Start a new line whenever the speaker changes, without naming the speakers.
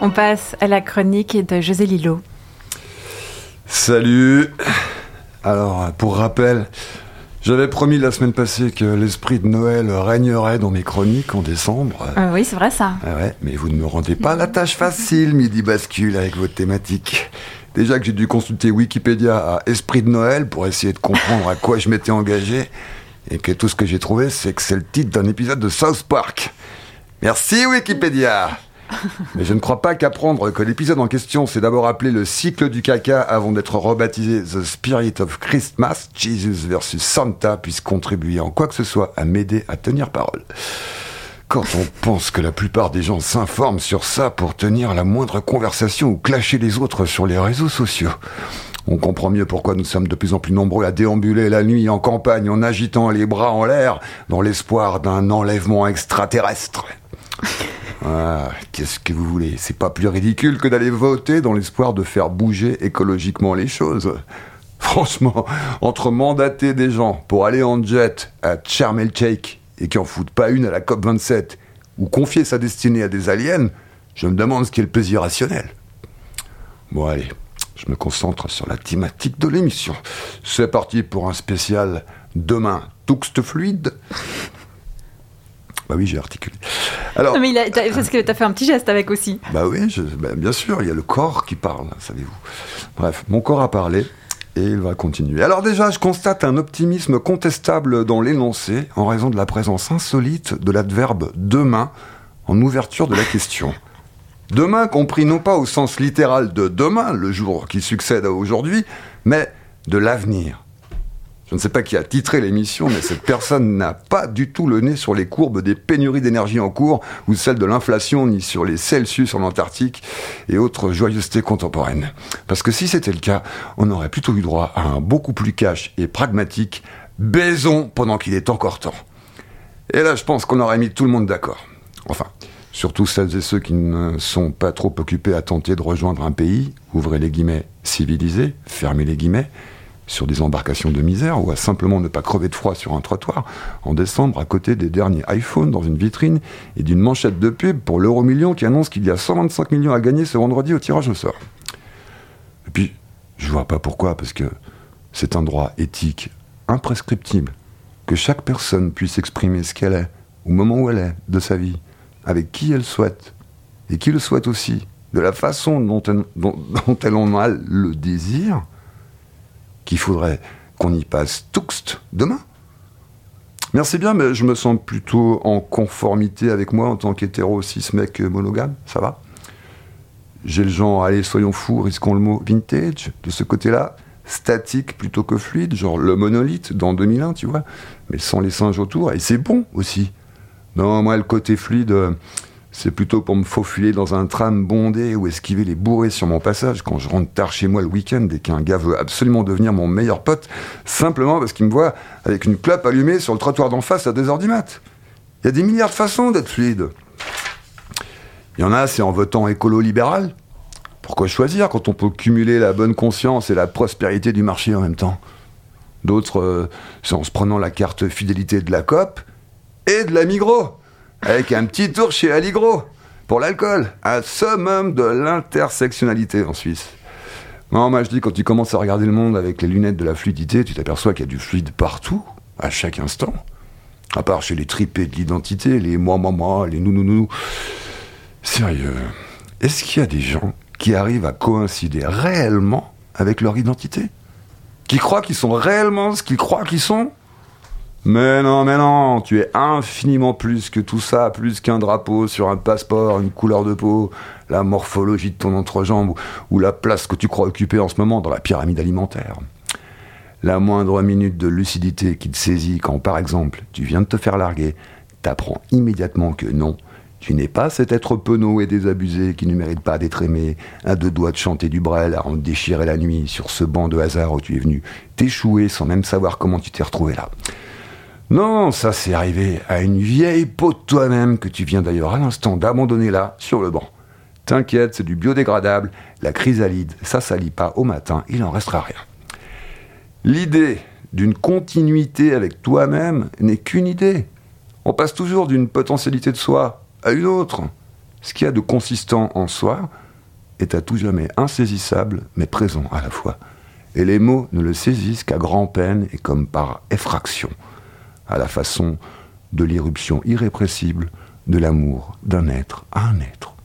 On passe à la chronique de José Lillo.
Salut Alors, pour rappel, j'avais promis la semaine passée que l'esprit de Noël régnerait dans mes chroniques en décembre.
Ah oui, c'est vrai ça.
Ah ouais, mais vous ne me rendez pas la tâche facile, Midi Bascule, avec votre thématique. Déjà que j'ai dû consulter Wikipédia à Esprit de Noël pour essayer de comprendre à quoi je m'étais engagé, et que tout ce que j'ai trouvé, c'est que c'est le titre d'un épisode de South Park. Merci Wikipédia mais je ne crois pas qu'apprendre que l'épisode en question s'est d'abord appelé le cycle du caca avant d'être rebaptisé The Spirit of Christmas, Jesus versus Santa, puisse contribuer en quoi que ce soit à m'aider à tenir parole. Quand on pense que la plupart des gens s'informent sur ça pour tenir la moindre conversation ou clasher les autres sur les réseaux sociaux, on comprend mieux pourquoi nous sommes de plus en plus nombreux à déambuler la nuit en campagne en agitant les bras en l'air dans l'espoir d'un enlèvement extraterrestre. Ah, qu'est-ce que vous voulez? C'est pas plus ridicule que d'aller voter dans l'espoir de faire bouger écologiquement les choses. Franchement, entre mandater des gens pour aller en jet à Sharm el et qui en foutent pas une à la COP 27, ou confier sa destinée à des aliens, je me demande ce qui est le plus irrationnel. Bon allez, je me concentre sur la thématique de l'émission. C'est parti pour un spécial demain Tuxte fluide. Bah oui, j'ai articulé.
Alors, non, mais il a, parce que tu as fait un petit geste avec aussi.
Bah oui, bah, bien sûr, il y a le corps qui parle, savez-vous. Bref, mon corps a parlé et il va continuer. Alors déjà, je constate un optimisme contestable dans l'énoncé en raison de la présence insolite de l'adverbe demain en ouverture de la question. Demain compris non pas au sens littéral de demain, le jour qui succède à aujourd'hui, mais de l'avenir, je ne sais pas qui a titré l'émission, mais cette personne n'a pas du tout le nez sur les courbes des pénuries d'énergie en cours ou celles de l'inflation, ni sur les Celsius en Antarctique et autres joyeusetés contemporaines. Parce que si c'était le cas, on aurait plutôt eu droit à un beaucoup plus cash et pragmatique baison pendant qu'il est encore temps. Et là, je pense qu'on aurait mis tout le monde d'accord. Enfin, surtout celles et ceux qui ne sont pas trop occupés à tenter de rejoindre un pays, ouvrez les guillemets, civilisé, fermez les guillemets, sur des embarcations de misère ou à simplement ne pas crever de froid sur un trottoir en décembre à côté des derniers iPhones dans une vitrine et d'une manchette de pub pour l'euro million qui annonce qu'il y a 125 millions à gagner ce vendredi au tirage au sort. Et puis, je vois pas pourquoi, parce que c'est un droit éthique imprescriptible que chaque personne puisse exprimer ce qu'elle est au moment où elle est de sa vie, avec qui elle souhaite. Et qui le souhaite aussi, de la façon dont elle, en a le désir qu'il faudrait qu'on y passe tout demain. Merci bien, mais je me sens plutôt en conformité avec moi en tant qu'hétéro cis mec monogame, ça va? J'ai le genre, allez, soyons fous, risquons le mot vintage, de ce côté-là, statique plutôt que fluide, genre le monolithe dans 2001, tu vois, mais sans les singes autour, et c'est bon aussi. Non, moi, le côté fluide, euh, c'est plutôt pour me faufiler dans un tram bondé ou esquiver les bourrés sur mon passage quand je rentre tard chez moi le week-end et qu'un gars veut absolument devenir mon meilleur pote, simplement parce qu'il me voit avec une clope allumée sur le trottoir d'en face à 2h du mat. Il y a des milliards de façons d'être fluide. Il y en a, c'est en votant écolo-libéral. Pourquoi choisir quand on peut cumuler la bonne conscience et la prospérité du marché en même temps? D'autres, euh, c'est en se prenant la carte fidélité de la COP et de la Migros avec un petit tour chez Aligro pour l'alcool, un summum de l'intersectionnalité en Suisse. Non, moi je dis, quand tu commences à regarder le monde avec les lunettes de la fluidité, tu t'aperçois qu'il y a du fluide partout, à chaque instant. À part chez les tripés de l'identité, les moi, moi, moi, les nous, nous, nous. Sérieux, est-ce qu'il y a des gens qui arrivent à coïncider réellement avec leur identité? Qui croient qu'ils sont réellement ce qu'ils croient qu'ils sont? Mais non, mais non, tu es infiniment plus que tout ça, plus qu'un drapeau sur un passeport, une couleur de peau, la morphologie de ton entrejambe ou, la place que tu crois occuper en ce moment dans la pyramide alimentaire. La moindre minute de lucidité qui te saisit quand, par exemple, tu viens de te faire larguer, t'apprends immédiatement que non, tu n'es pas cet être penaud et désabusé qui ne mérite pas d'être aimé, à deux doigts de chanter du brel à en déchirer la nuit sur ce banc de hasard où tu es venu t'échouer sans même savoir comment tu t'es retrouvé là. Non, ça c'est arrivé à une vieille peau de toi-même que tu viens d'ailleurs à l'instant d'abandonner là, sur le banc. T'inquiète, c'est du biodégradable, la chrysalide, ça salit pas au matin, il n'en restera rien. L'idée d'une continuité avec toi-même n'est qu'une idée. On passe toujours d'une potentialité de soi à une autre. Ce qu'il y a de consistant en soi est à tout jamais insaisissable, mais présent à la fois. Et les mots ne le saisissent qu'à grand peine et comme par effraction à la façon de l'irruption irrépressible de l'amour d'un être à un être.